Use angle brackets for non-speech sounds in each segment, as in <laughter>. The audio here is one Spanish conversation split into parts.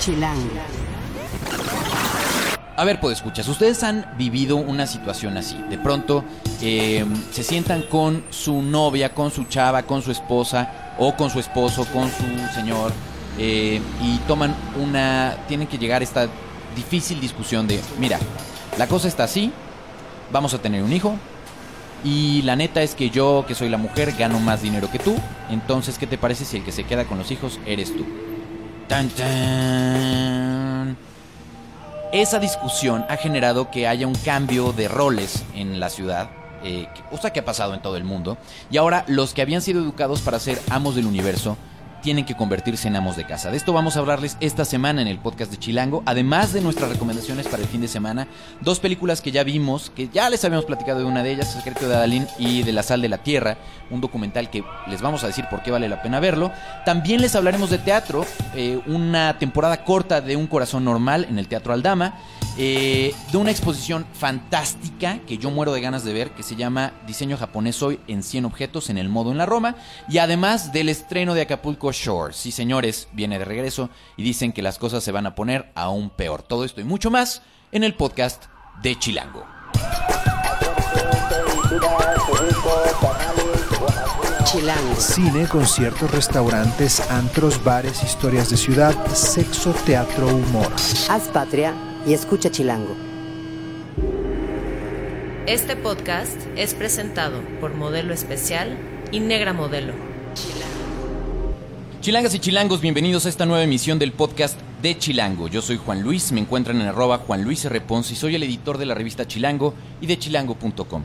Chilango. A ver, pues escuchas, ustedes han vivido una situación así. De pronto eh, se sientan con su novia, con su chava, con su esposa o con su esposo, con su señor eh, y toman una... Tienen que llegar a esta difícil discusión de, mira, la cosa está así, vamos a tener un hijo y la neta es que yo, que soy la mujer, gano más dinero que tú, entonces, ¿qué te parece si el que se queda con los hijos eres tú? Tan. Esa discusión ha generado que haya un cambio de roles en la ciudad, eh, cosa que ha pasado en todo el mundo, y ahora los que habían sido educados para ser amos del universo tienen que convertirse en amos de casa. De esto vamos a hablarles esta semana en el podcast de Chilango, además de nuestras recomendaciones para el fin de semana, dos películas que ya vimos, que ya les habíamos platicado de una de ellas, El secreto de Adalín y de la sal de la tierra, un documental que les vamos a decir por qué vale la pena verlo. También les hablaremos de teatro, eh, una temporada corta de Un corazón normal en el Teatro Aldama. Eh, de una exposición fantástica que yo muero de ganas de ver, que se llama Diseño japonés hoy en 100 objetos en el modo en la Roma, y además del estreno de Acapulco Shore. Sí, señores, viene de regreso y dicen que las cosas se van a poner aún peor. Todo esto y mucho más en el podcast de Chilango. Chilango. Cine, conciertos, restaurantes, antros, bares, historias de ciudad, sexo, teatro, humor. Haz patria y escucha Chilango. Este podcast es presentado por Modelo Especial y Negra Modelo. Chilangas y chilangos, bienvenidos a esta nueva emisión del podcast de Chilango. Yo soy Juan Luis, me encuentran en arroba Juan Luis R. Pons y soy el editor de la revista Chilango y de chilango.com.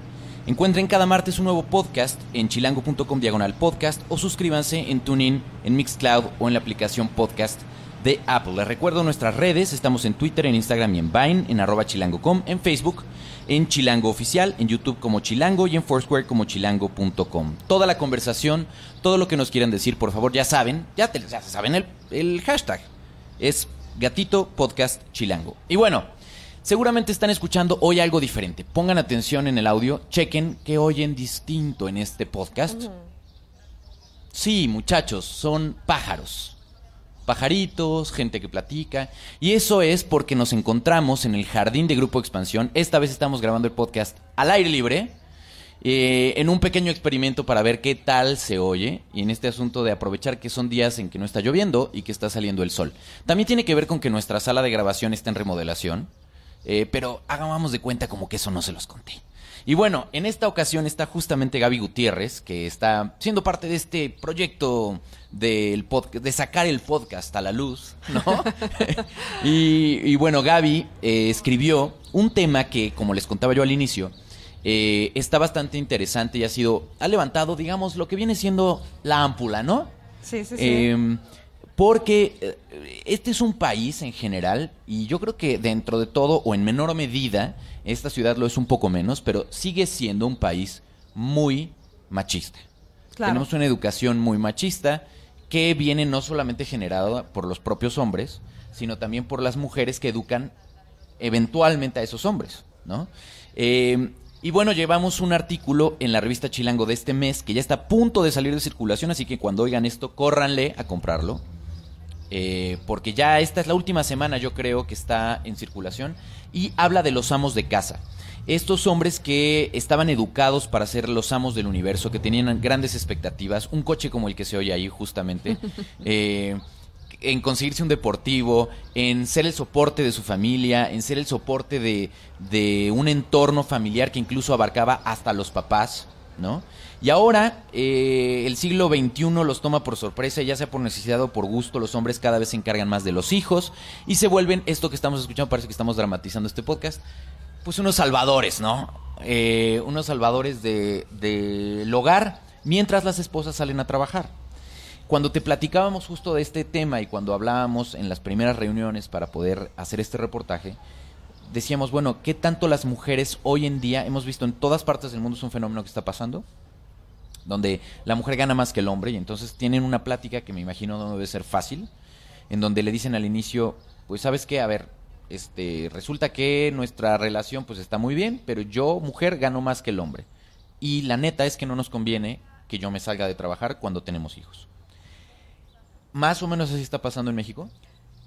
Encuentren cada martes un nuevo podcast en chilango.com diagonal podcast o suscríbanse en TuneIn, en Mixcloud o en la aplicación podcast de Apple. Les recuerdo nuestras redes, estamos en Twitter, en Instagram y en Vine, en arroba chilango.com, en Facebook, en Chilango Oficial, en YouTube como Chilango y en Foursquare como chilango.com. Toda la conversación, todo lo que nos quieran decir, por favor, ya saben, ya, te, ya saben el, el hashtag. Es Gatito Podcast Chilango. Y bueno, seguramente están escuchando hoy algo diferente. Pongan atención en el audio, chequen que oyen distinto en este podcast. Sí, muchachos, son pájaros pajaritos, gente que platica. Y eso es porque nos encontramos en el jardín de Grupo Expansión. Esta vez estamos grabando el podcast al aire libre. eh, en un pequeño experimento para ver qué tal se oye y en este asunto de aprovechar que son días en que no está lloviendo y que está saliendo el sol. También tiene que ver con que nuestra sala de grabación está en remodelación, eh, pero hagamos de cuenta como que eso no se los conté. Y bueno, en esta ocasión está justamente Gaby Gutiérrez, que está siendo parte de este proyecto del de sacar el podcast a la luz, ¿no? <laughs> y, y bueno, Gaby eh, escribió un tema que, como les contaba yo al inicio, eh, está bastante interesante y ha sido, ha levantado, digamos, lo que viene siendo la ámpula, ¿no? Sí, sí, sí. Eh, porque eh, este es un país en general, y yo creo que dentro de todo, o en menor medida, esta ciudad lo es un poco menos, pero sigue siendo un país muy machista. Claro. Tenemos una educación muy machista que viene no solamente generada por los propios hombres, sino también por las mujeres que educan eventualmente a esos hombres, ¿no? Eh, y bueno, llevamos un artículo en la revista Chilango de este mes que ya está a punto de salir de circulación, así que cuando oigan esto, córranle a comprarlo. Eh, porque ya esta es la última semana, yo creo, que está en circulación. Y habla de los amos de casa. Estos hombres que estaban educados para ser los amos del universo, que tenían grandes expectativas, un coche como el que se oye ahí justamente, <laughs> eh, en conseguirse un deportivo, en ser el soporte de su familia, en ser el soporte de, de un entorno familiar que incluso abarcaba hasta los papás, ¿no? Y ahora eh, el siglo XXI los toma por sorpresa, ya sea por necesidad o por gusto, los hombres cada vez se encargan más de los hijos y se vuelven, esto que estamos escuchando, parece que estamos dramatizando este podcast, pues unos salvadores, ¿no? Eh, unos salvadores de- del hogar mientras las esposas salen a trabajar. Cuando te platicábamos justo de este tema y cuando hablábamos en las primeras reuniones para poder hacer este reportaje, decíamos, bueno, ¿qué tanto las mujeres hoy en día, hemos visto en todas partes del mundo, es un fenómeno que está pasando? Donde la mujer gana más que el hombre y entonces tienen una plática que me imagino no debe ser fácil, en donde le dicen al inicio, pues sabes qué, a ver, este, resulta que nuestra relación pues está muy bien, pero yo, mujer, gano más que el hombre. Y la neta es que no nos conviene que yo me salga de trabajar cuando tenemos hijos. Más o menos así está pasando en México.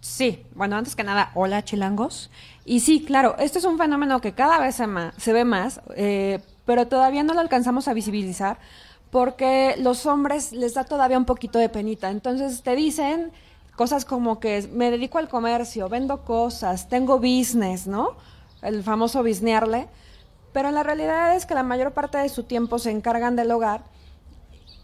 Sí, bueno, antes que nada, hola chilangos. Y sí, claro, este es un fenómeno que cada vez se, se ve más, eh, pero todavía no lo alcanzamos a visibilizar porque los hombres les da todavía un poquito de penita. Entonces te dicen cosas como que me dedico al comercio, vendo cosas, tengo business, ¿no? El famoso bisnearle. Pero la realidad es que la mayor parte de su tiempo se encargan del hogar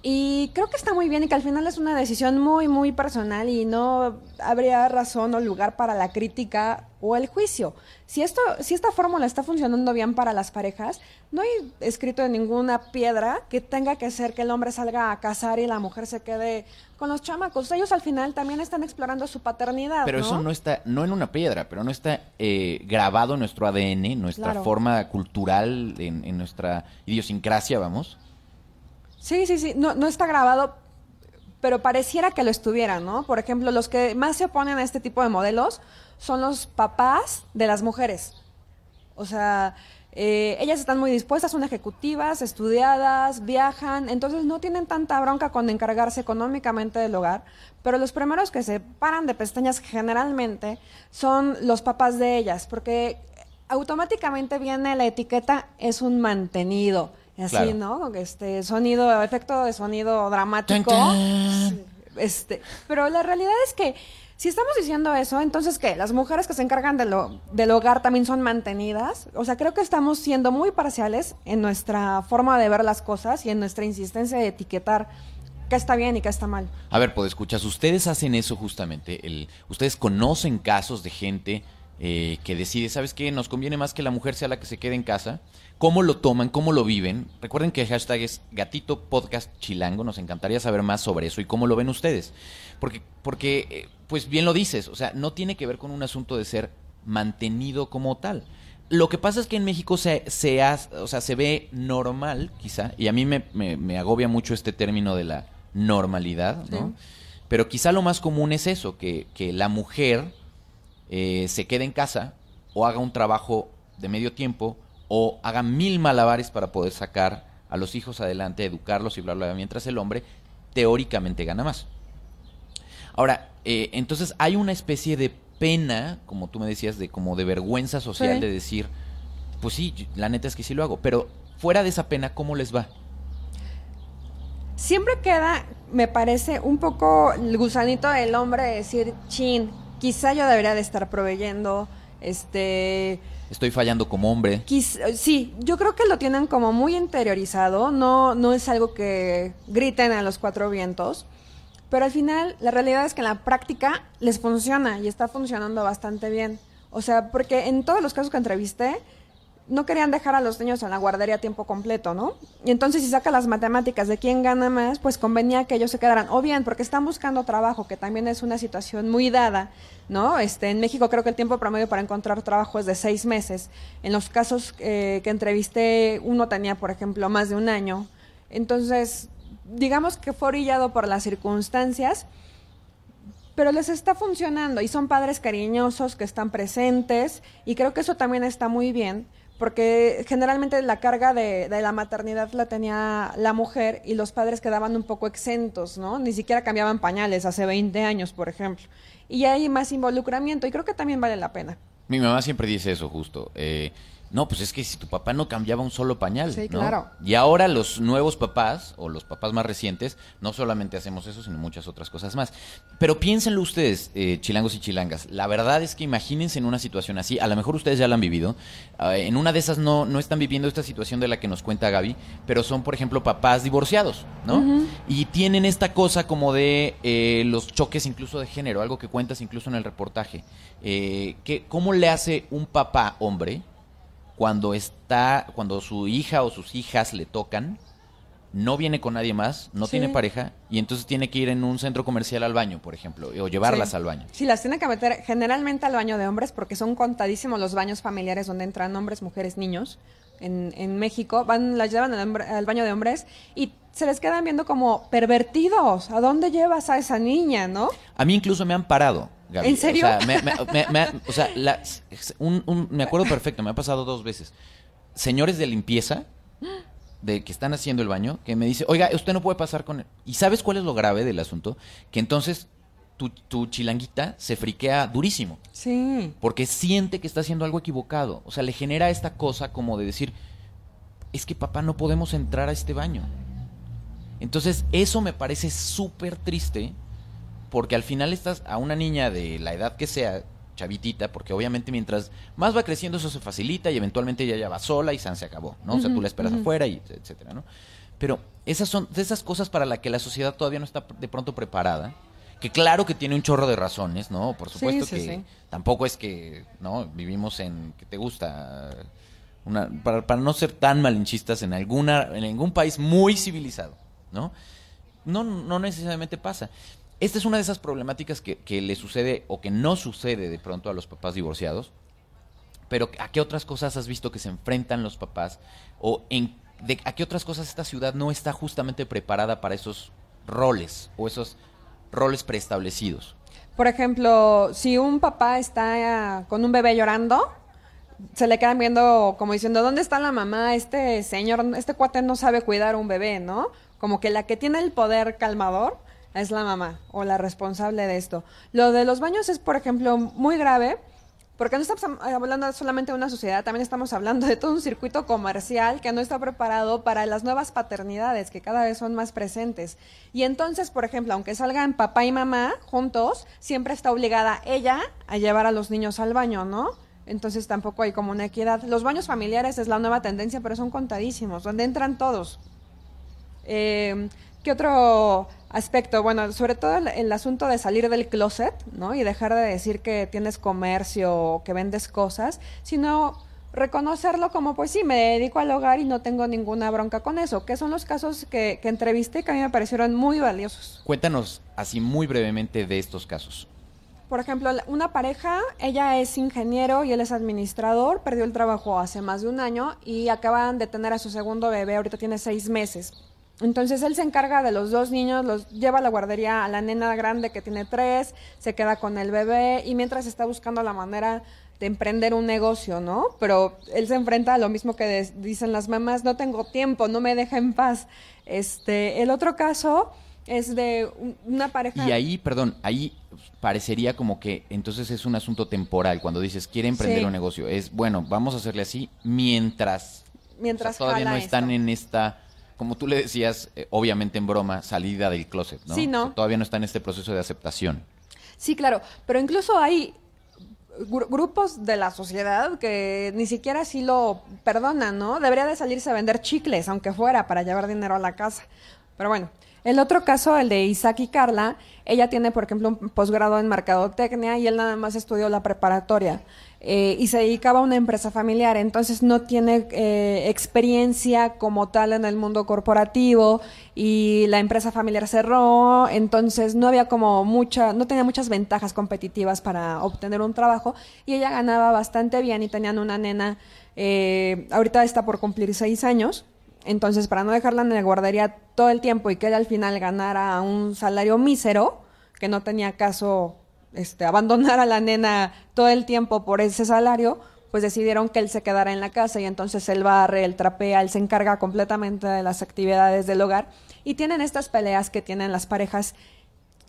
y creo que está muy bien y que al final es una decisión muy, muy personal y no habría razón o lugar para la crítica o el juicio. Si, esto, si esta fórmula está funcionando bien para las parejas, no hay escrito en ninguna piedra que tenga que ser que el hombre salga a cazar y la mujer se quede con los chamacos. Ellos al final también están explorando su paternidad. Pero eso no está, no en una piedra, pero no está eh, grabado en nuestro ADN, nuestra Claro. forma cultural, en, en nuestra idiosincrasia, vamos. Sí, sí, sí, no, no está grabado, pero pareciera que lo estuviera, ¿no? Por ejemplo, los que más se oponen a este tipo de modelos son los papás de las mujeres. O sea, eh, ellas están muy dispuestas, son ejecutivas, estudiadas, viajan, entonces no tienen tanta bronca con encargarse económicamente del hogar, pero los primeros que se paran de pestañas generalmente son los papás de ellas, porque automáticamente viene la etiqueta es un mantenido. Así, Claro. ¿no? Este sonido, efecto de sonido dramático. Tan, tan. Este, pero la realidad es que si estamos diciendo eso, entonces ¿qué? Las mujeres que se encargan de lo, del hogar también son mantenidas. O sea, creo que estamos siendo muy parciales en nuestra forma de ver las cosas y en nuestra insistencia de etiquetar qué está bien y qué está mal. A ver, pues escuchas, ustedes hacen eso justamente. El, ustedes conocen casos de gente eh, que decide, ¿sabes qué? Nos conviene más que la mujer sea la que se quede en casa. ¿Cómo lo toman? ¿Cómo lo viven? Recuerden que el hashtag es Gatito Podcast Chilango. Nos encantaría saber más sobre eso y cómo lo ven ustedes. Porque, porque eh, pues bien lo dices, o sea, no tiene que ver con un asunto de ser mantenido como tal. Lo que pasa es que en México se, se, ha- o sea, se ve normal, quizá, y a mí me, me- me agobia mucho este término de la normalidad, ¿no? Sí. Pero quizá lo más común es eso, que, que la mujer eh, se quede en casa o haga un trabajo de medio tiempo o haga mil malabares para poder sacar a los hijos adelante, educarlos y bla, bla, bla, mientras el hombre teóricamente gana más. Ahora, eh, entonces hay una especie de pena, como tú me decías, de como de vergüenza social Sí. de decir, pues sí, la neta es que sí lo hago, pero fuera de esa pena, ¿cómo les va? Siempre queda, me parece, un poco el gusanito del hombre de decir, chin, quizá yo debería de estar proveyendo, este, Estoy fallando como hombre. Sí, yo creo que lo tienen como muy interiorizado, no, no es algo que griten a los cuatro vientos, pero al final la realidad es que en la práctica les funciona y está funcionando bastante bien. O sea, porque en todos los casos que entrevisté, no querían dejar a los niños en la guardería a tiempo completo, ¿no? Y entonces si saca las matemáticas de quién gana más, pues convenía que ellos se quedaran. O bien, porque están buscando trabajo, que también es una situación muy dada, ¿no? Este, en México creo que el tiempo promedio para encontrar trabajo es de seis meses. En los casos eh, que entrevisté, uno tenía, por ejemplo, más de un año. Entonces, digamos que fue orillado por las circunstancias, pero les está funcionando y son padres cariñosos que están presentes y creo que eso también está muy bien porque generalmente la carga de, de la maternidad la tenía la mujer y los padres quedaban un poco exentos, ¿no? Ni siquiera cambiaban pañales hace 20 años, por ejemplo. Y hay más involucramiento y creo que también vale la pena. Mi mamá siempre dice eso justo. eh, no, pues es que si tu papá no cambiaba un solo pañal. Sí, ¿no? claro. Y ahora los nuevos papás, o los papás más recientes, no solamente hacemos eso, sino muchas otras cosas más. Pero piénsenlo ustedes, eh, chilangos y chilangas. La verdad es que imagínense en una situación así. A lo mejor ustedes ya la han vivido. ah, en una de esas no, no están viviendo esta situación de la que nos cuenta Gaby, pero son, por ejemplo, papás divorciados, ¿no? Y tienen esta cosa como de eh, los choques incluso de género, algo que cuentas incluso en el reportaje. Eh, que, ¿Cómo le hace un papá hombre cuando está, cuando su hija o sus hijas le tocan, no viene con nadie más, no Sí. tiene pareja, y entonces tiene que ir en un centro comercial al baño, por ejemplo, o llevarlas Sí. al baño? Sí, las tienen que meter generalmente al baño de hombres porque son contadísimos los baños familiares donde entran hombres, mujeres, niños. En, en México van, las llevan al, al baño de hombres y se les quedan viendo como pervertidos. ¿A dónde llevas a esa niña, no? A mí incluso me han parado. Gaby. ¿En serio? O sea, me, me- me- me ha- o sea, la- un- un- me acuerdo perfecto, me ha pasado dos veces. Señores de limpieza, de que están haciendo el baño, que me dice, oiga, usted no puede pasar con él. ¿Y sabes cuál es lo grave del asunto? Que entonces tu, tu chilanguita se friquea durísimo. Sí. Porque siente que está haciendo algo equivocado. O sea, le genera esta cosa como de decir, es que papá no podemos entrar a este baño. Entonces, eso me parece súper triste, porque al final estás a una niña de la edad que sea, chavitita, porque obviamente mientras más va creciendo eso se facilita y eventualmente ella ya va sola y San se acabó, ¿no? O sea, tú la esperas afuera y etcétera, ¿no? Pero esas son de esas cosas para las que la sociedad todavía no está de pronto preparada. Que claro que tiene un chorro de razones, ¿no? Por supuesto sí, que sí. tampoco es que, ¿no? Vivimos en, que te gusta? Una, para, para no ser tan malinchistas en alguna, en algún país muy civilizado, ¿no? No, no necesariamente pasa. Esta es una de esas problemáticas que, le sucede o que no sucede de pronto a los papás divorciados. Pero ¿a qué otras cosas has visto que se enfrentan los papás? ¿O en, de, a qué otras cosas esta ciudad no está justamente preparada para esos roles o esos roles preestablecidos? Por ejemplo, si un papá está eh, con un bebé llorando, se le quedan viendo como diciendo, ¿dónde está la mamá? Este señor, este cuate no sabe cuidar un bebé, ¿no? Como que la que tiene el poder calmador es la mamá o la responsable de esto. Lo de los baños es, por ejemplo, muy grave. Porque no estamos hablando solamente de una sociedad, también estamos hablando de todo un circuito comercial que no está preparado para las nuevas paternidades que cada vez son más presentes. Y entonces, por ejemplo, aunque salgan papá y mamá juntos, siempre está obligada ella a llevar a los niños al baño, ¿no? Entonces tampoco hay como una equidad. Los baños familiares es la nueva tendencia, pero son contadísimos, donde entran todos. Eh, ¿Qué otro aspecto? Bueno, sobre todo el, el, asunto de salir del closet, ¿no? Y dejar de decir que tienes comercio o que vendes cosas, sino reconocerlo como, pues sí, me dedico al hogar y no tengo ninguna bronca con eso, que son los casos que, que entrevisté que a mí me parecieron muy valiosos. Cuéntanos así muy brevemente de estos casos. Por ejemplo, una pareja, ella es ingeniero y él es administrador, perdió el trabajo hace más de un año y acaban de tener a su segundo bebé, ahorita tiene seis meses. Entonces él se encarga de los dos niños, los lleva a la guardería a la nena grande que tiene tres, se queda con el bebé y mientras está buscando la manera de emprender un negocio, ¿no? Pero él se enfrenta a lo mismo que de, dicen las mamás, no tengo tiempo, no me deja en paz. Este, el otro caso es de una pareja. Y ahí, perdón, ahí parecería como que entonces es un asunto temporal cuando dices quiere emprender Sí. un negocio. Es bueno, vamos a hacerle así mientras, Mientras o sea, todavía no están esto. en esta, como tú le decías, eh, obviamente en broma, salida del closet, ¿no? Sí, ¿no? O sea, todavía no está en este proceso de aceptación. Sí, claro, pero incluso hay gru- grupos de la sociedad que ni siquiera así lo perdonan, ¿no? Debería de salirse a vender chicles, aunque fuera, para llevar dinero a la casa. Pero bueno, el otro caso, el de Isaac y Carla, ella tiene, por ejemplo, un posgrado en mercadotecnia y él nada más estudió la preparatoria. Eh, y se dedicaba a una empresa familiar, entonces no tiene eh, experiencia como tal en el mundo corporativo y la empresa familiar cerró, entonces no había como mucha, no tenía muchas ventajas competitivas para obtener un trabajo y ella ganaba bastante bien y tenían una nena, eh, ahorita está por cumplir seis años, entonces para no dejarla en la guardería todo el tiempo y que ella al final ganara un salario mísero, que no tenía caso este, abandonar a la nena todo el tiempo por ese salario, pues decidieron que él se quedara en la casa y entonces él barre, él trapea, él se encarga completamente de las actividades del hogar y tienen estas peleas que tienen las parejas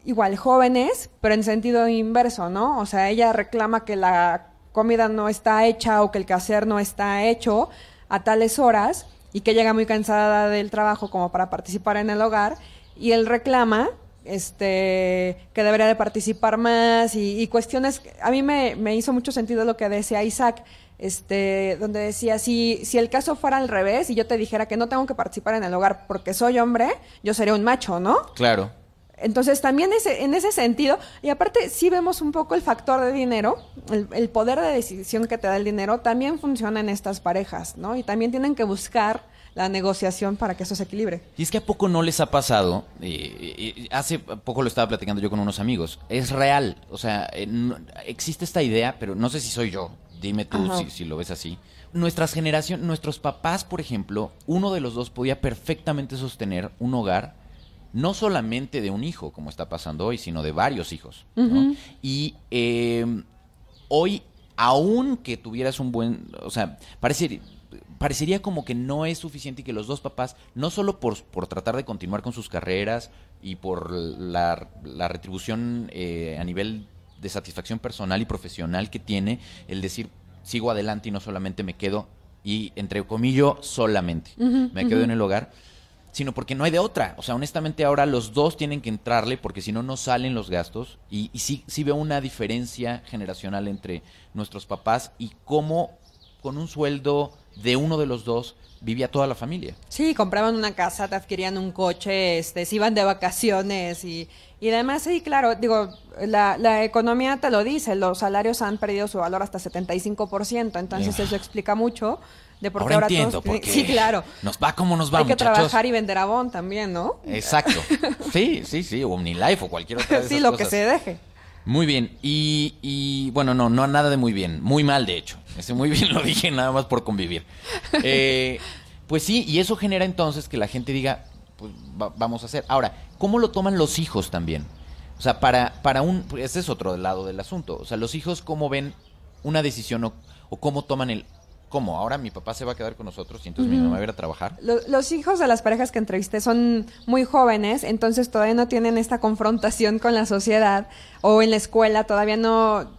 igual jóvenes, pero en sentido inverso, ¿no? O sea, ella reclama que la comida no está hecha o que el quehacer no está hecho a tales horas y que llega muy cansada del trabajo como para participar en el hogar y él reclama este que debería de participar más y, y cuestiones a mí me, me hizo mucho sentido lo que decía Isaac este donde decía si si el caso fuera al revés y yo te dijera que no tengo que participar en el hogar porque soy hombre yo sería un macho no Claro. entonces también ese, en ese sentido, y aparte sí vemos un poco el factor de dinero, el, el poder de decisión que te da el dinero, también funciona en estas parejas, ¿no? Y también tienen que buscar la negociación para que eso se equilibre. Y es que a poco no les ha pasado, eh, eh, hace poco lo estaba platicando yo con unos amigos, es real, o sea, eh, no- existe esta idea, pero no sé si soy yo, dime tú si, si lo ves así. Nuestras generaciones, nuestros papás, por ejemplo, uno de los dos podía perfectamente sostener un hogar, no solamente de un hijo, como está pasando hoy, sino de varios hijos. ¿no? Y eh, hoy, aun que tuvieras un buen, o sea, parece, parecería como que no es suficiente y que los dos papás, no solo por, por tratar de continuar con sus carreras y por la, la retribución eh, a nivel de satisfacción personal y profesional que tiene, el decir, sigo adelante y no solamente me quedo, y entre comillas, solamente me quedo en el hogar, sino porque no hay de otra. O sea, honestamente ahora los dos tienen que entrarle porque si no, no salen los gastos. Y, y sí, sí veo una diferencia generacional entre nuestros papás y cómo con un sueldo de uno de los dos vivía toda la familia. Sí, compraban una casa, te adquirían un coche, este, se iban de vacaciones y, y además, sí, claro, digo, la, la economía te lo dice, los salarios han perdido su valor hasta 75%, entonces Yeah. eso explica mucho de por qué ahora ahora entiendo todos... Sí, claro. Nos va como nos va, Hay que muchachos. trabajar y vender Avon también, ¿no? Exacto. <laughs> Sí, sí, sí. O OmniLife o cualquier otra de sí, lo que se deje. Muy bien. Y, y, bueno, no, no nada de muy bien. Muy mal, de hecho. Ese muy bien lo dije nada más por convivir. <laughs> Eh, pues sí, y eso genera entonces que la gente diga, pues va- vamos a hacer. Ahora, ¿cómo lo toman los hijos también? O sea, para, para un... pues, Ese es otro lado del asunto. O sea, los hijos cómo ven una decisión o, o cómo toman el... ¿Cómo? Ahora mi papá se va a quedar con nosotros y entonces mi mamá va a ir a trabajar. Lo- los hijos de las parejas que entrevisté son muy jóvenes, entonces todavía no tienen esta confrontación con la sociedad o en la escuela, todavía no,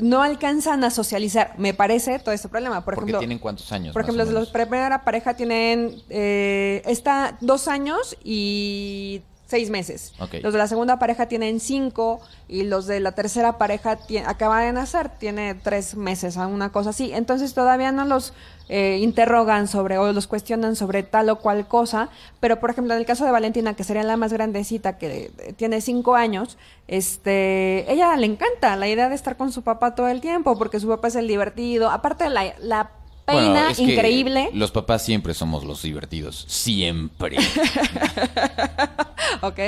no alcanzan a socializar, me parece, todo este problema. Por Porque ejemplo, tienen cuántos años. por ejemplo, los la primera pareja tienen eh, está dos años y seis meses. Ok. Los de la segunda pareja tienen cinco y los de la tercera pareja acaba de nacer, tiene tres meses, o una cosa así. Entonces todavía no los eh, interrogan sobre o los cuestionan sobre tal o cual cosa. Pero por ejemplo, en el caso de Valentina, que sería la más grandecita, que eh, tiene cinco años, este, ella le encanta la idea de estar con su papá todo el tiempo, porque su papá es el divertido. Aparte la, la peina Bueno, es que increíble. Los papás siempre somos los divertidos. Siempre. <laughs> ¿ok?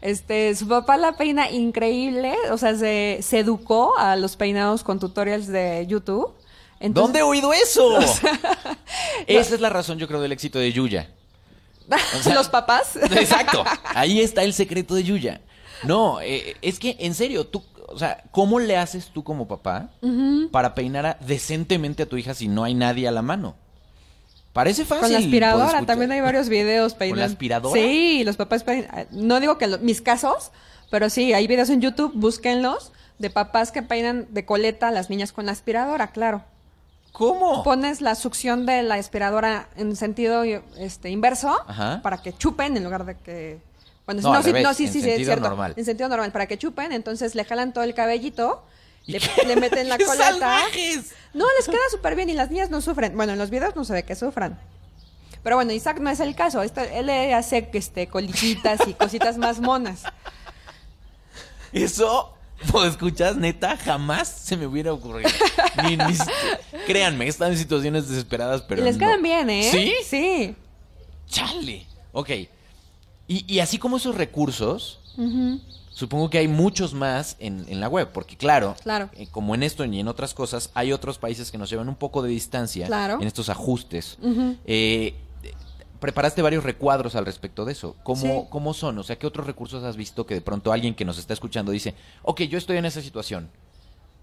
Este, su papá la peina increíble, o sea, se, se educó a los peinados con tutorials de YouTube. Entonces- ¿Dónde he oído eso? <laughs> Esa es la razón, yo creo, del éxito de Yuya. <laughs> O sea- los papás. Exacto. Ahí está el secreto de Yuya. No, eh, es que, en serio, tú, o sea, ¿cómo le haces tú como papá para peinar a- decentemente a tu hija si no hay nadie a la mano? Parece fácil. Con la aspiradora, también hay varios videos peinando. la aspiradora? Sí, los papás peinan. No digo que lo- mis casos, pero sí, hay videos en YouTube, búsquenlos, de papás que peinan de coleta a las niñas con la aspiradora, claro. ¿Cómo? Pones la succión de la aspiradora en sentido este, inverso Ajá. para que chupen en lugar de que. No, al sí, revés, no, sí, en sí, es sentido cierto. normal. En sentido normal, para que chupen, entonces le jalan todo el cabellito, ¿Y le, meten la <laughs> ¡Qué coleta. salvajes! No, les queda súper bien y las niñas no sufren. Bueno, en los videos no se ve que sufran. Pero bueno, Isaac no es el caso. Esto- él le hace este, colitas y cositas más monas. Eso, ¿lo escuchas? Neta, jamás se me hubiera ocurrido. Ni- ni- créanme, estado en situaciones desesperadas, pero y les no. quedan bien, ¿eh? ¿Sí? Sí. Chale. Ok. Y, y así como esos recursos, supongo que hay muchos más en, en la web, porque claro, Claro. eh, como en esto y en otras cosas, hay otros países que nos llevan un poco de distancia Claro. en estos ajustes. Eh, eh, preparaste varios recuadros al respecto de eso. ¿Cómo, Sí. ¿Cómo son? O sea, ¿qué otros recursos has visto que de pronto alguien que nos está escuchando dice, ok, yo estoy en esa situación,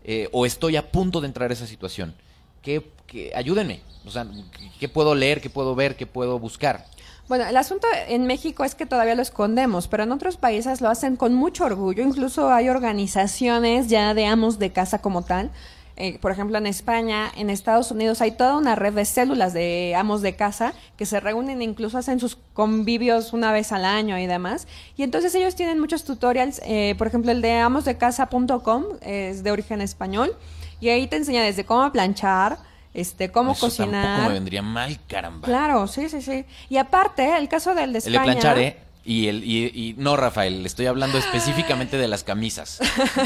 eh, o estoy a punto de entrar a esa situación? ¿Qué, qué- ayúdenme. O sea, ¿qué- ¿qué puedo leer, qué puedo ver, qué puedo buscar? Bueno, el asunto en México es que todavía lo escondemos, pero en otros países lo hacen con mucho orgullo. Incluso hay organizaciones ya de amos de casa como tal. Eh, por ejemplo, en España, en Estados Unidos hay toda una red de células de amos de casa que se reúnen, incluso hacen sus convivios una vez al año y demás. Y entonces ellos tienen muchos tutorials. eh, por ejemplo, el de amosdecasa.com es de origen español y ahí te enseña desde cómo planchar, este, cómo Eso cocinar. tampoco me vendría mal, caramba. Claro, sí, sí, sí. Y aparte, el caso del de El España... de planchar, ¿eh? Y, el, y, y- no, Rafael, le estoy hablando <gasps> específicamente de las camisas.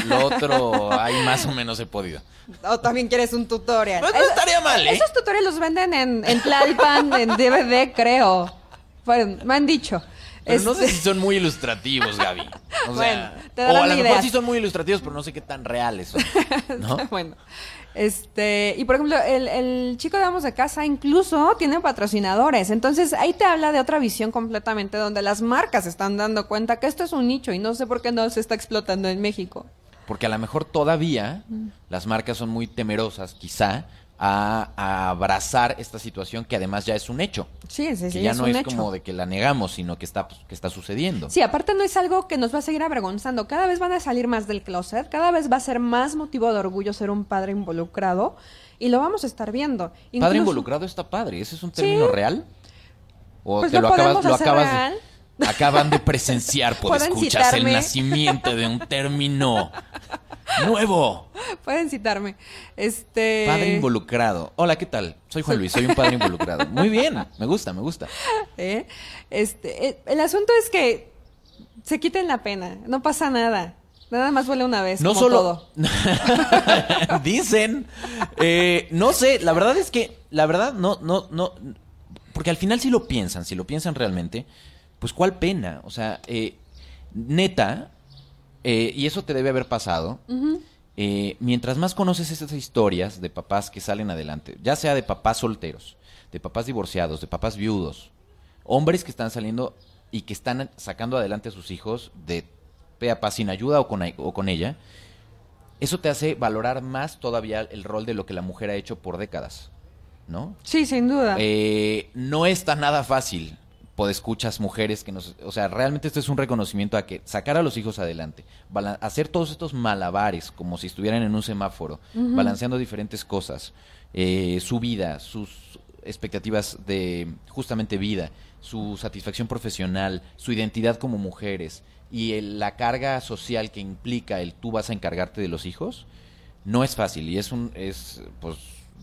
Lo otro, ahí más o menos he podido. O también quieres un tutorial. Pues no Es- estaría mal, ¿eh? Esos tutoriales los venden en, en Tlalpan, en DVD, creo. Bueno, me han dicho. Pero no sé Este, si son muy ilustrativos, Gaby. <laughs> O Bueno, sea, te o darán a lo mejor ideas. sí son muy ilustrativos, pero no sé qué tan reales son. <laughs> ¿No? bueno. Este, y por ejemplo, el, el chico de Amos de Casa incluso tiene patrocinadores. Entonces, ahí te habla de otra visión completamente donde las marcas están dando cuenta que esto es un nicho y no sé por qué no se está explotando en México. Porque a lo mejor todavía las marcas son muy temerosas, quizá, a, a abrazar esta situación que además ya es un hecho. Sí, sí, sí. que ya es no un es hecho. como de que la negamos, sino que está, pues, que está sucediendo. Sí, aparte no es algo que nos va a seguir avergonzando. Cada vez van a salir más del closet, cada vez va a ser más motivo de orgullo ser un padre involucrado y lo vamos a estar viendo. Padre involucrado está padre. ¿Ese es un término real? ¿O Pues te lo lo, acabas, lo acabas de- real. Acaban de presenciar por Pueden escuchas el nacimiento de un término nuevo? Pueden citarme. Este Padre involucrado. Hola, ¿qué tal? Soy Juan Luis, soy un padre involucrado. Muy bien, me gusta, me gusta. <laughs> ¿eh? Este, eh, el asunto es que se quiten la pena, no pasa nada. Nada más vuela una vez, No como solo todo. <laughs> dicen, eh, no sé, la verdad es que, la verdad no, no, no, porque al final si lo piensan, si lo piensan realmente, pues cuál pena, o sea, eh, neta, eh, y eso te debe haber pasado. eh, mientras más conoces esas historias de papás que salen adelante, ya sea de papás solteros, de papás divorciados, de papás viudos, hombres que están saliendo y que están sacando adelante a sus hijos de pe a pa sin ayuda o con, o con ella, eso te hace valorar más todavía el rol de lo que la mujer ha hecho por décadas, ¿no? Sí, sin duda. Eh, no está nada fácil. Escuchas mujeres que nos... O sea, realmente esto es un reconocimiento a que sacar a los hijos adelante, hacer todos estos malabares como si estuvieran en un semáforo, balanceando diferentes cosas, eh, su vida, sus expectativas de justamente vida, su satisfacción profesional, su identidad como mujeres y el- la carga social que implica el tú vas a encargarte de los hijos, no es fácil y es un es pues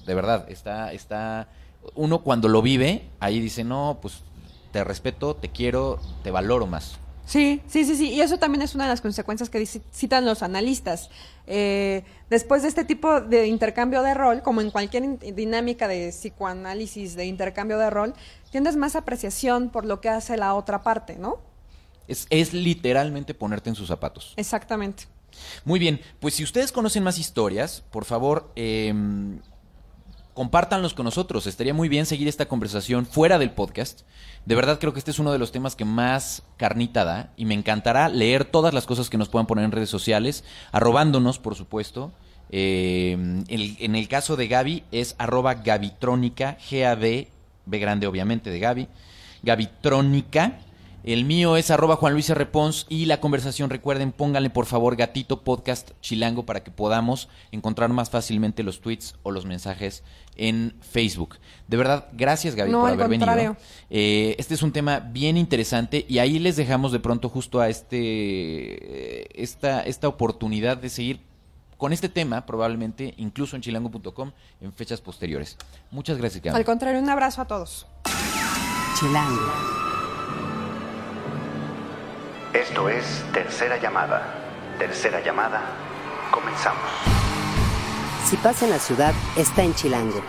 de verdad está está uno cuando lo vive ahí dice no pues te respeto te quiero te valoro más Sí, sí, sí, sí. Y eso también es una de las consecuencias que citan los analistas. Eh, después de este tipo de intercambio de rol, como en cualquier in- dinámica de psicoanálisis de intercambio de rol, tienes más apreciación por lo que hace la otra parte, ¿no? es, es literalmente ponerte en sus zapatos Exactamente. muy bien pues si ustedes conocen más historias por favor em, compártanlos con nosotros. Estaría muy bien seguir esta conversación fuera del podcast. De verdad creo que este es uno de los temas que más carnita da y me encantará leer todas las cosas que nos puedan poner en redes sociales, arrobándonos, por supuesto. Eh, en, el, caso de Gaby es arroba Gabitrónica, G-A-B, B grande obviamente de Gaby, Gabitrónica. El mío es arroba Juan Luis R. Pons y la conversación, recuerden, pónganle por favor gatito podcast chilango para que podamos encontrar más fácilmente los tweets o los mensajes en Facebook. De verdad, gracias Gaby No, por haber venido. contrario. Eh, este es un tema bien interesante y ahí les dejamos de pronto justo a este esta, esta oportunidad de seguir con este tema, probablemente incluso en chilango.com en fechas posteriores. Muchas gracias, Gaby. Al contrario, un abrazo a todos. Chilango. Esto es Tercera Llamada. Tercera Llamada. Comenzamos. Si pasa en la ciudad, está en Chilango.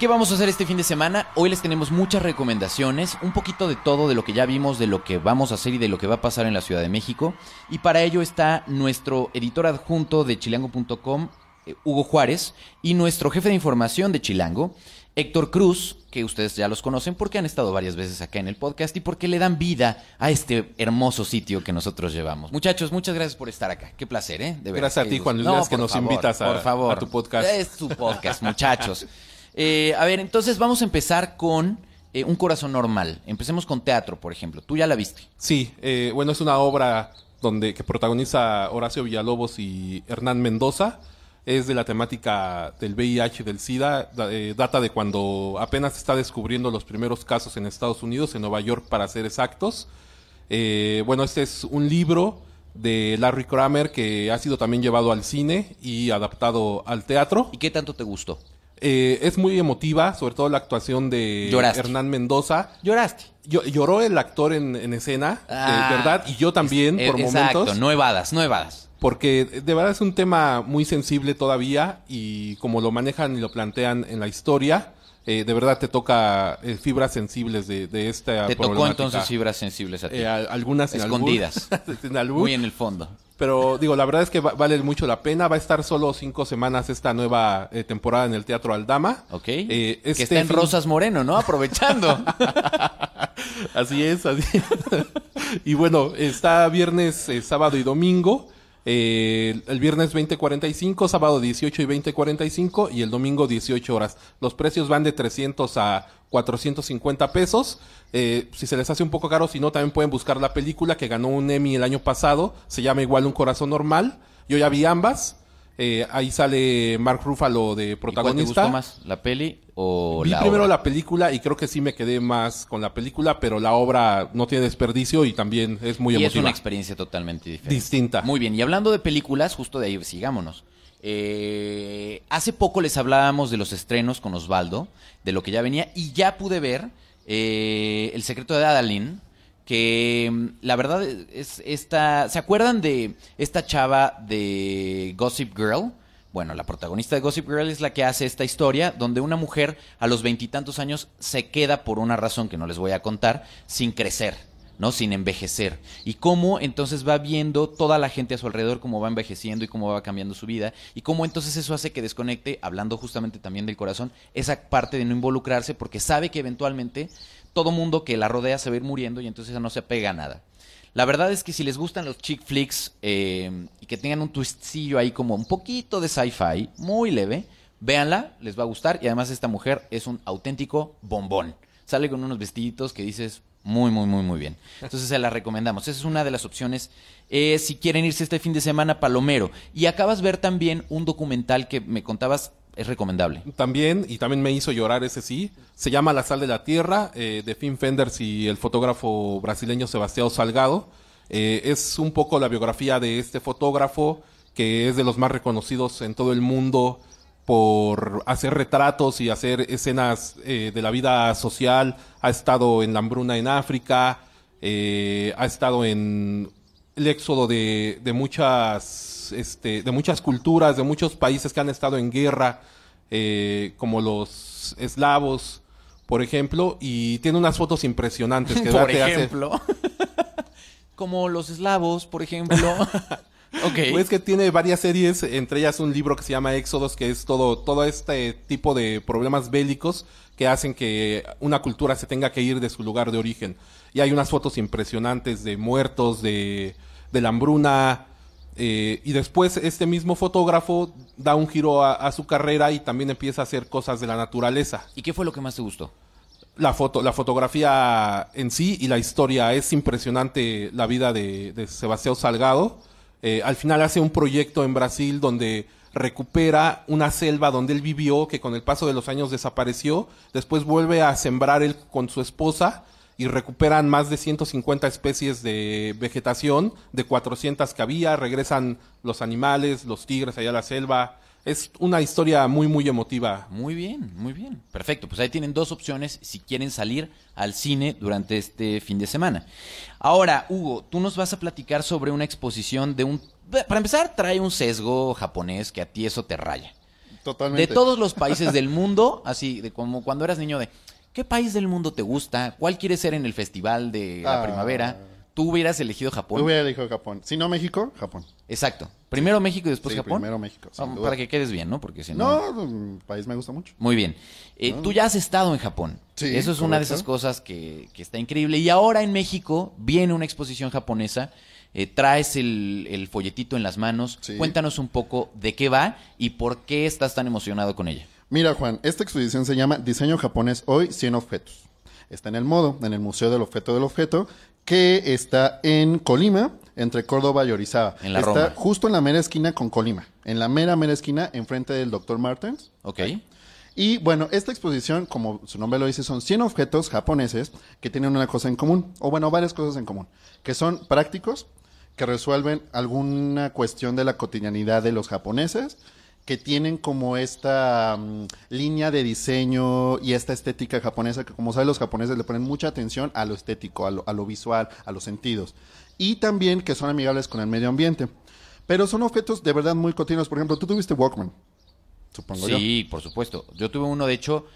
¿Qué vamos a hacer este fin de semana? Hoy les tenemos muchas recomendaciones, un poquito de todo de lo que ya vimos, de lo que vamos a hacer y de lo que va a pasar en la Ciudad de México. Y para ello está nuestro editor adjunto de chilango.com, eh, Hugo Juárez, y nuestro jefe de información de Chilango, Héctor Cruz, que ustedes ya los conocen porque han estado varias veces acá en el podcast y porque le dan vida a este hermoso sitio que nosotros llevamos. Muchachos, muchas gracias por estar acá. Qué placer, ¿eh? De verdad, Gracias a ti. Juan Luis, que nos favor, invitas a- por favor. a tu podcast. Es tu podcast, muchachos. Eh, a ver, entonces vamos a empezar con eh, Un Corazón Normal. Empecemos con teatro, por ejemplo. Tú ya la viste. Sí, eh, bueno, es una obra donde que protagoniza Horacio Villalobos y Hernán Mendoza. Es de la temática del VIH del SIDA. da- eh, data de cuando apenas se está descubriendo los primeros casos en Estados Unidos, en Nueva York, para ser exactos. Eh, bueno, este es un libro de Larry Kramer que ha sido también llevado al cine y adaptado al teatro. ¿Y qué tanto te gustó? Eh, es muy emotiva, sobre todo la actuación de Lloraste. Hernán Mendoza. Lloraste. Yo- lloró el actor en, en escena, Ah, ¿verdad? Y yo también, por Exacto, momentos. no evadas, no evadas. Porque de verdad es un tema muy sensible todavía y como lo manejan y lo plantean en la historia, eh, de verdad te toca eh, fibras sensibles de, de esta Te tocó entonces fibras sensibles a ti. Eh, a- algunas en albur. Escondidas. <laughs> en albur. Muy en el fondo. Pero digo, la verdad es que va- vale mucho la pena. Va a estar solo cinco semanas esta nueva eh, temporada en el Teatro Aldama. ¿Ok? Que este está en fin- Rosas Moreno, ¿no? Aprovechando. <laughs> Así es, así es. <laughs> y bueno, está viernes, eh, sábado y domingo. Eh, el viernes 20.45, sábado 18 y 20.45 y el domingo 18 horas. Los precios van de 300 a 450 pesos. Eh, si se les hace un poco caro, si no, también pueden buscar la película que ganó un Emmy el año pasado. Se llama igual Un Corazón Normal. Yo ya vi ambas. Eh, ahí sale Mark Ruffalo de ¿Y cuál te protagonista. gustó más, la peli o Vi la primero obra? la película y creo que sí me quedé más con la película, pero la obra no tiene desperdicio y también es muy y es emotiva. una experiencia totalmente diferente. Distinta. Muy bien, y hablando de películas, justo de ahí sigámonos. Eh, hace poco les hablábamos de los estrenos con Osvaldo, de lo que ya venía, y ya pude ver eh, El secreto de Adalyn, que mm, la verdad es esta... ¿Se acuerdan de esta chava de Gossip Girl? Bueno, la protagonista de Gossip Girl es la que hace esta historia donde una mujer a los veintitantos años se queda por una razón que no les voy a contar sin crecer. ¿No? Sin envejecer. Y cómo entonces va viendo toda la gente a su alrededor, cómo va envejeciendo y cómo va cambiando su vida. Y cómo entonces eso hace que desconecte, hablando justamente también del corazón, esa parte de no involucrarse porque sabe que eventualmente todo mundo que la rodea se va a ir muriendo y entonces no se apega a nada. La verdad es que si les gustan los chick flicks eh, y que tengan un twistillo ahí como un poquito de sci-fi, muy leve, véanla, les va a gustar. Y además esta mujer es un auténtico bombón. Sale con unos vestiditos que dices muy, muy, muy, muy bien. Entonces se la recomendamos. Esa es una de las opciones eh, si quieren irse este fin de semana Palomero. Y acabas ver también un documental que me contabas es recomendable. También, y también me hizo llorar ese sí, se llama La Sal de la Tierra, eh, de Finn Fenders y el fotógrafo brasileño Sebastián Salgado. Eh, es un poco la biografía de este fotógrafo, que es de los más reconocidos en todo el mundo por hacer retratos y hacer escenas eh, de la vida social. Ha estado en la hambruna en África, eh, ha estado en el éxodo de, de muchas este, de muchas culturas, de muchos países que han estado en guerra, eh, como los eslavos, por ejemplo, y tiene unas fotos impresionantes que <laughs> por te hace- ejemplo. <laughs> Como los eslavos, por ejemplo. <laughs> Pues que tiene varias series, entre ellas un libro que se llama Éxodos, que es todo, todo este tipo de problemas bélicos que hacen que una cultura se tenga que ir de su lugar de origen. Y hay unas fotos impresionantes de muertos, de, de la hambruna. eh, y después este mismo fotógrafo da un giro a, a su carrera y también empieza a hacer cosas de la naturaleza. ¿Y qué fue lo que más te gustó? La foto, la fotografía en sí y la historia es impresionante la vida de, de Sebastián Salgado. Eh, al final hace un proyecto en Brasil donde recupera una selva donde él vivió, que con el paso de los años desapareció. Después vuelve a sembrar él con su esposa y recuperan más de 150 especies de vegetación, de 400 que había. Regresan los animales, los tigres allá a la selva. Es una historia muy, muy emotiva. Muy bien, muy bien. Perfecto, pues ahí tienen dos opciones si quieren salir al cine durante este fin de semana. Ahora, Hugo, tú nos vas a platicar sobre una exposición de un... Para empezar, trae un sesgo japonés que a ti eso te raya. Totalmente. De todos los países del mundo, así de como cuando eras niño de... ¿Qué país del mundo te gusta? ¿Cuál quieres ser en el festival de la Ah. primavera? Tú hubieras elegido Japón. Yo hubiera elegido Japón. Si no México, Japón. Exacto. Primero México y después Sí, Japón. primero México, sin duda. para que quedes bien, ¿no? Porque si no... No, el país me gusta mucho. Muy bien. Eh, Tú ya has estado en Japón. Sí, Eso es una de correcto. esas cosas que, que está increíble. Y ahora en México viene una exposición japonesa. Eh, traes el, el folletito en las manos. Sí. Cuéntanos un poco de qué va y por qué estás tan emocionado con ella. Mira, Juan, esta exposición se llama Diseño japonés hoy 100 objetos. Está en el modo, en el Museo del Objeto del Objeto, que está en Colima, entre Córdoba y Orizaba. En la está Roma. justo en la mera esquina con Colima. En la mera, mera esquina, enfrente del Dr. Martens. ¿Ok? Y bueno, esta exposición, como su nombre lo dice, son 100 objetos japoneses que tienen una cosa en común, o bueno, varias cosas en común, que son prácticos, que resuelven alguna cuestión de la cotidianidad de los japoneses, que tienen como esta mm, línea de diseño y esta estética japonesa, que como saben los japoneses le ponen mucha atención a lo estético, a lo, a lo visual, a los sentidos, y también que son amigables con el medio ambiente. Pero son objetos de verdad muy cotidianos. Por ejemplo, tú tuviste Walkman, supongo yo. Sí, por supuesto. Yo tuve uno, de hecho,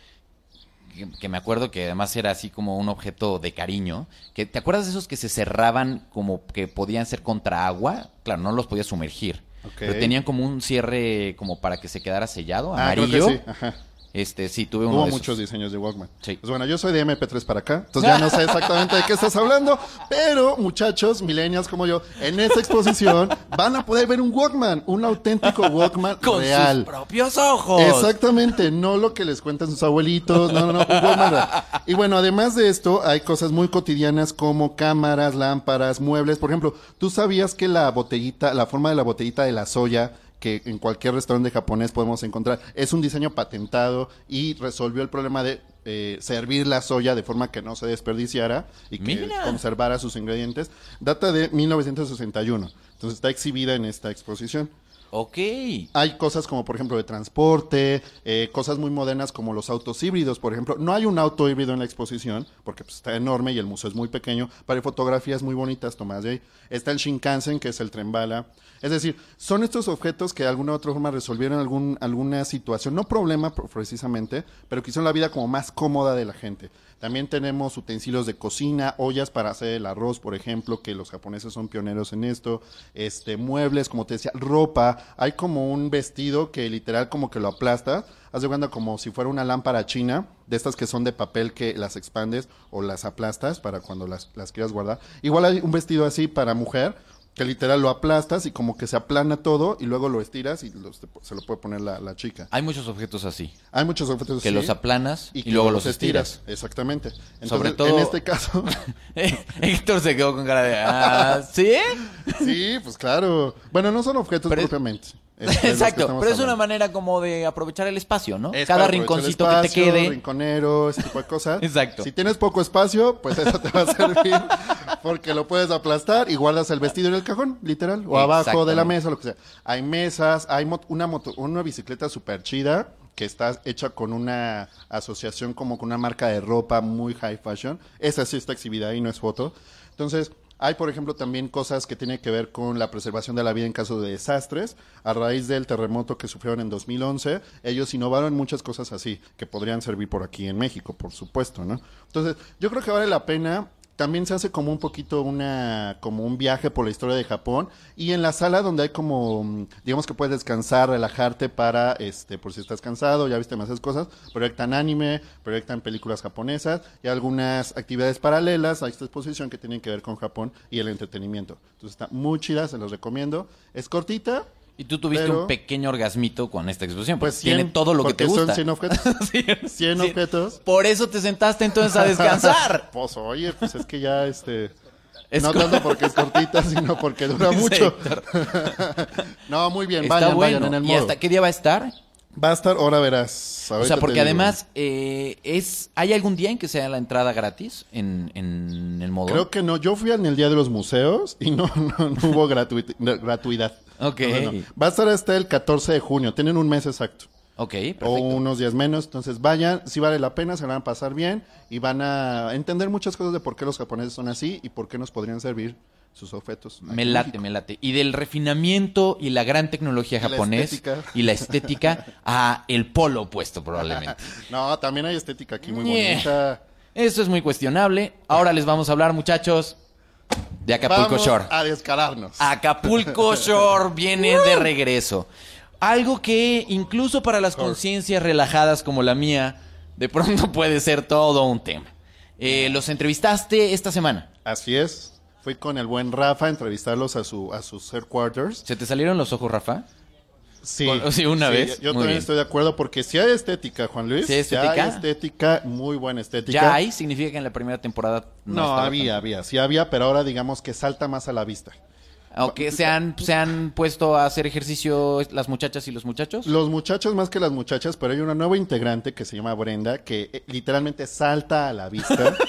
que, que me acuerdo que además era así como un objeto de cariño. Que, ¿Te acuerdas de esos que se cerraban como que podían ser contra agua? Claro, no los podías sumergir. Pero tenían como un cierre como para que se quedara sellado, Ah, creo que amarillo. sí, ajá. Este, sí, tuve uno Hubo de esos. muchos diseños de Walkman. Sí. Pues bueno, yo soy de MP3 para acá, entonces ya no sé exactamente de qué estás hablando, pero muchachos, millennials como yo, en esta exposición van a poder ver un Walkman, un auténtico <laughs> Walkman Con real. sus propios ojos. Exactamente, no lo que les cuentan sus abuelitos, no, no, no, un Walkman real. Y bueno, además de esto, hay cosas muy cotidianas como cámaras, lámparas, muebles. Por ejemplo, ¿tú sabías que la botellita, la forma de la botellita de la soya que en cualquier restaurante japonés podemos encontrar, es un diseño patentado y resolvió el problema de eh, servir la soya de forma que no se desperdiciara y que Mira. conservara sus ingredientes. Data de 1961. Entonces está exhibida en esta exposición. Ok. Hay cosas como, por ejemplo, de transporte, eh, cosas muy modernas como los autos híbridos, por ejemplo. No hay un auto híbrido en la exposición porque pues, está enorme y el museo es muy pequeño, pero hay fotografías muy bonitas tomadas de ahí. Está el Shinkansen, que es el tren bala. Es decir, son estos objetos que de alguna u otra forma resolvieron algún, alguna situación, no problema pro- precisamente, pero que hicieron la vida como más cómoda de la gente. También tenemos utensilios de cocina, ollas para hacer el arroz, por ejemplo, que los japoneses son pioneros en esto, este, muebles, como te decía, ropa, hay como un vestido que literal como que lo aplastas, haz de cuenta como si fuera una lámpara china, de estas que son de papel que las expandes o las aplastas para cuando las, las quieras guardar. Igual hay un vestido así para mujer, que literal lo aplastas y como que se aplana todo y luego lo estiras y los- se lo puede poner la, la chica. Hay muchos objetos así. Hay muchos objetos Que así. los aplanas y, que luego los estiras. Exactamente. Entonces, Sobre todo- en este caso, <laughs> Héctor se quedó con cara de. Ah, ¿sí? sí, pues claro. Bueno, no son objetos Pero propiamente. Es- que Exacto, pero es una manera como de aprovechar el espacio, ¿no? Es Cada rinconcito que te quede. Rinconero, ese tipo de cosas. <laughs> Exacto. Si tienes poco espacio, pues eso te va a servir <laughs> porque lo puedes aplastar y guardas el vestido en el cajón, literal, o abajo de la mesa, lo que sea. Hay mesas, hay mot- una moto, una bicicleta súper chida que está hecha con una asociación como con una marca de ropa muy high fashion. Esa sí está exhibida ahí, no es foto. Entonces, hay, por ejemplo, también cosas que tienen que ver con la preservación de la vida en caso de desastres. A raíz del terremoto que sufrieron en 2011, ellos innovaron muchas cosas así, que podrían servir por aquí en México, por supuesto, ¿no? Entonces, yo creo que vale la pena. También se hace como un poquito una, como un viaje por la historia de Japón. Y en la sala donde hay como, mm, digamos que puedes descansar, relajarte para, este, por si estás cansado, ya viste demasiadas cosas, proyectan anime, proyectan películas japonesas y algunas actividades paralelas a esta exposición que tienen que ver con Japón y el entretenimiento. Entonces está muy chida, se los recomiendo. Es cortita, Y tú tuviste Pero- un pequeño orgasmito con esta exposición. pues Pues tiene 100, todo lo que te gusta. son 100 objetos. <laughs> Sí, <laughs> 100 sí. objetos. Por eso te sentaste entonces a descansar. <laughs> Pues oye, pues es que ya este... Es no tanto porque es cortita, sino porque dura mucho. No, muy bien, vayan, bueno. vayan en el ¿Y modo. hasta qué día va a estar? Va a estar, ahora verás. O sea, porque además, eh, es ¿hay algún día en que sea la entrada gratis en, en el modo? Creo que no, yo fui en el Día de los Museos y no, <laughs> no, no hubo gratuit- gratuidad. Ok. No. Va a estar hasta el 14 de junio, tienen un mes exacto. Ok, O perfecto. unos días menos, entonces vayan, si vale la pena, se van a pasar bien y van a entender muchas cosas de por qué los japoneses son así y por qué nos podrían servir sus objetos. Me late, México. me late. Y del refinamiento y la gran tecnología la japonés estética. y la estética <laughs> a el polo opuesto probablemente. <laughs> No, también hay estética aquí muy bonita. Eso es muy cuestionable. Ahora les vamos a hablar, muchachos, de Acapulco Vamos Shore. a descararnos. Acapulco <laughs> Shore viene de regreso. Algo que incluso para las conciencias relajadas como la mía, de pronto puede ser todo un tema. Eh, los entrevistaste esta semana. Así es. Fui con el buen Rafa a entrevistarlos a, su, a sus headquarters. ¿Se te salieron los ojos, Rafa? Sí, sí, una vez. Yo Muy también bien. estoy de acuerdo porque si hay estética, Juan Luis. ¿Sí hay estética? muy buena estética. ¿Ya hay? ¿Significa que en la primera temporada No, estaba había, tan- había, sí había, pero ahora digamos que salta más a la vista. Aunque se han, se han puesto a hacer ejercicio las muchachas y los muchachos. Los muchachos más que las muchachas, pero hay una nueva integrante que se llama Brenda, que eh, literalmente salta a la vista. <laughs>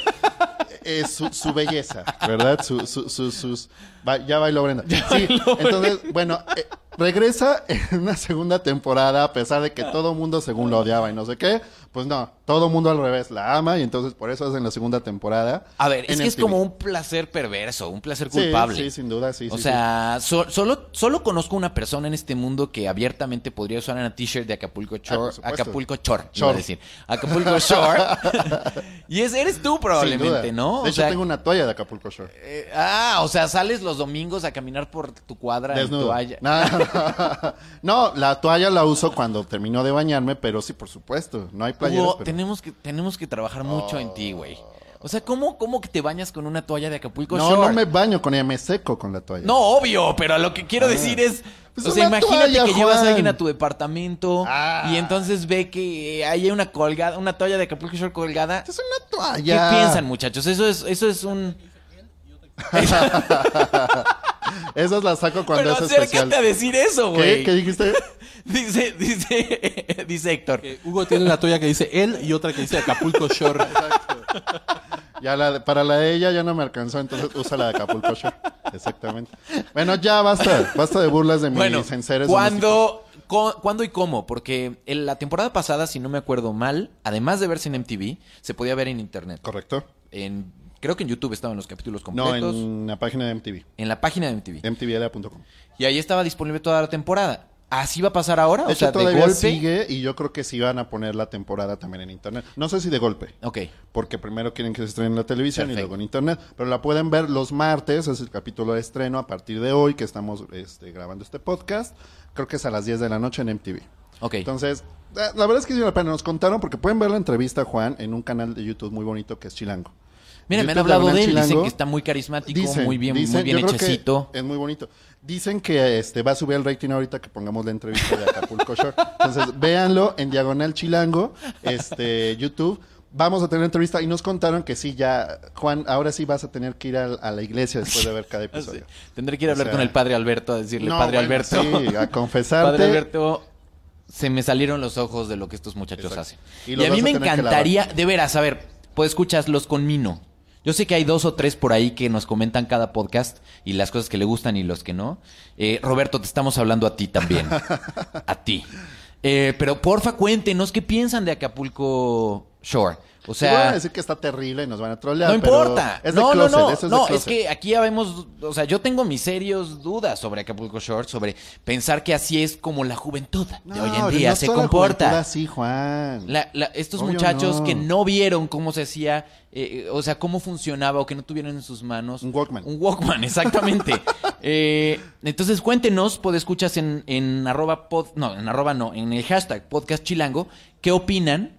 Es su, su belleza, ¿verdad? Su, su- su- sus... ba- ya bailó Brenda. Sí, entonces, bueno, eh, regresa en una segunda temporada, a pesar de que todo mundo según lo odiaba y no sé qué, Pues no, todo mundo al revés la ama y entonces por eso hacen la segunda temporada. A ver, es en que es como un placer perverso, un placer Sí, culpable. Sí, sin duda, sí. o sí, sea, so- solo, solo conozco una persona en este mundo que abiertamente podría usar una t-shirt de Acapulco Shore. Ah, supuesto. Acapulco Shore, iba a Shore. decir. Acapulco Shore. <laughs> <laughs> y es, eres tú sí, probablemente. ¿no? De hecho, sea, tengo una toalla de Acapulco Shore. eh, ah, o sea, sales los domingos a caminar por tu cuadra en Desnudo. toalla. No, no. No, <laughs> la toalla la uso cuando termino de bañarme, pero sí, por supuesto. No hay. Pero- tenemos que, tenemos que trabajar mucho en ti, güey. O sea, ¿cómo, ¿cómo que te bañas con una toalla de Acapulco No, Shore? no me baño con ella, me seco con la toalla. No, obvio, pero lo que quiero decir es. Pues o sea, imagínate toalla, que llevas a alguien a tu departamento Ah. y entonces ve que hay una colgada, una toalla de Acapulco Shore colgada. Es una ¿Qué toalla. piensan, muchachos? Eso es, eso es un. <laughs> <laughs> Esas las saco cuando Pero es acércate especial. a decir eso, güey. ¿Qué? ¿Qué dijiste? <laughs> Dice, dice, <laughs> dice Héctor. Que Hugo tiene una toalla que dice él y otra que dice Acapulco Shore. Ya la de- para la de ella ya no me alcanzó, entonces usa la de Acapulco Shore. Exactamente. Bueno, ya basta. Basta de burlas de mis Bueno, enseres ¿cuándo, co- ¿cuándo y cómo? Porque en la temporada pasada, si no me acuerdo mal, además de verse en MTV, se podía ver en internet. Correcto. En, creo que en YouTube estaban los capítulos No, completos. en la página de MTV. en la página de MTV. MTVLA.com. Y ahí estaba disponible toda la temporada. ¿Así va a pasar ahora? O sea, de todavía golpe. sigue y yo creo que sí van a poner la temporada también en internet. No sé si de golpe. Ok. Porque primero quieren que se estrene en la televisión y luego en internet. Pero la pueden ver los martes, es el capítulo de estreno a partir de hoy que estamos este, grabando este podcast. Creo que es a las 10 de la noche en MTV. Ok. Entonces, eh, la verdad es que vale la pena. Nos contaron porque pueden ver la entrevista, Juan, en un canal de YouTube muy bonito que es Chilango. Mira, me han hablado de él. Diagonal Dicen Chilango. que está muy carismático, Dicen, muy bien, dicen, muy bien hechecito. Es muy bonito. Dicen que este va a subir el rating ahorita que pongamos la entrevista de Acapulco Shore. Entonces, véanlo en Diagonal Chilango, este YouTube. Vamos a tener entrevista y nos contaron que sí, ya, Juan, ahora sí vas a tener que ir a, a la iglesia después de ver cada <laughs> episodio. Tendré que ir a O hablar sea, con el padre Alberto a decirle, No, padre bueno, Alberto. sí, a <laughs> confesarte. Padre Alberto, se me salieron los ojos de lo que estos muchachos Exacto. hacen. Y Y, los a mí me encantaría, de veras, a ver, pues escuchaslos con Mino. Yo sé que hay dos o tres por ahí que nos comentan cada podcast y las cosas que le gustan y los que no. Eh, Roberto, te estamos hablando a ti también. <laughs> a ti. Eh, pero porfa, cuéntenos qué piensan de Acapulco Shore. O Sí, van a sea, decir que está terrible y nos van a trolear. no importa. Es de no, closet, no, no, eso es de no, es que aquí ya vemos, o sea, yo tengo mis serios dudas sobre Acapulco Shore, sobre pensar que así es como la juventud de No, hoy en no día es se la comporta. juventud así, Juan. La- la- estos Obvio muchachos no. que no vieron cómo se hacía, eh, o sea, cómo funcionaba o que no tuvieron en sus manos. Un Walkman. Un Walkman, <laughs> exactamente. Eh, entonces cuéntenos, escuchas en, en arroba pod, no, en arroba no, en el hashtag podcast chilango, qué opinan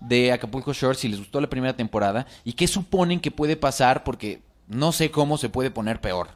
de Acapulco Shore, si les gustó la primera temporada y qué suponen que puede pasar porque no sé cómo se puede poner peor.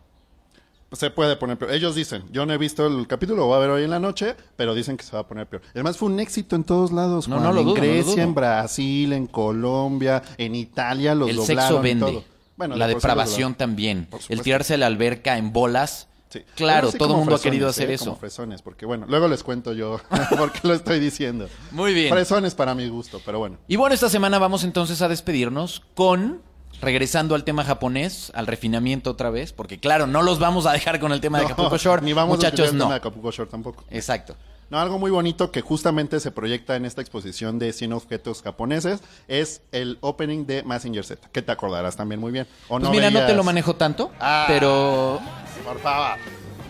Se puede poner peor. Ellos dicen, yo no he visto el capítulo, lo voy a ver hoy en la noche, pero dicen que se va a poner peor. Además fue un éxito en todos lados, No, Juan. no lo en dudo, no lo Grecia, dudo. en Brasil, en Colombia, en Italia los el doblaron sexo y vende. todo. Bueno, la de por sí los depravación doblaron. también. Por El tirarse a la alberca en bolas. Sí. Claro, todo el mundo ha querido hacer ¿eh? eso. Como fresones, porque bueno, luego les cuento yo <laughs> por qué lo estoy diciendo. Muy bien. Fresones para mi gusto, pero bueno. Y bueno, esta semana vamos entonces a despedirnos con, regresando al tema japonés, al refinamiento otra vez, porque claro, no los vamos a dejar con el tema de No, Acapulco Shore. <laughs> Ni vamos a Muchachos, el no. tema de Acapulco Shore tampoco. Exacto. No, algo muy bonito que justamente se proyecta en esta exposición de 100 objetos japoneses es el opening de Massinger Z, que te acordarás también muy bien. ¿O Pues mira, no te veías? lo manejo tanto, Ah. pero Por favor.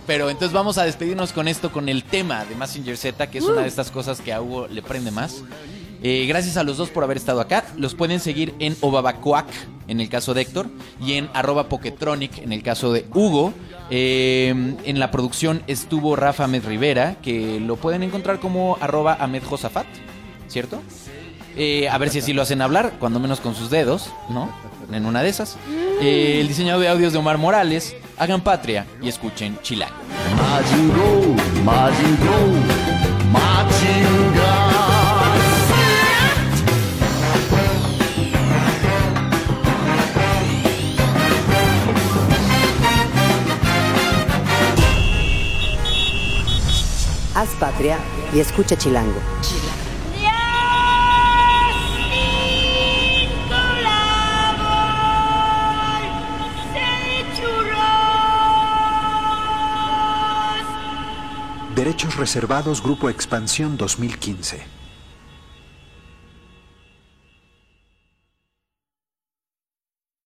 pero entonces vamos a despedirnos con esto, con el tema de Massinger Z, que es una de estas cosas que a Hugo le prende más. Eh, gracias a los dos por haber estado acá. Los pueden seguir en Obabacuac, en el caso de Héctor, y en arroba Poketronic, en el caso de Hugo. Eh, en la producción estuvo Rafa Ahmed Rivera, que lo pueden encontrar como arroba Ahmed Josafat, ¿cierto? Eh, a ver si así lo hacen hablar, cuando menos con sus dedos, ¿no? En una de esas. El diseñador de audios de Omar Morales. Hagan patria y escuchen Chilango. Haz patria y escucha Chilango. Derechos reservados Grupo Expansión 2015.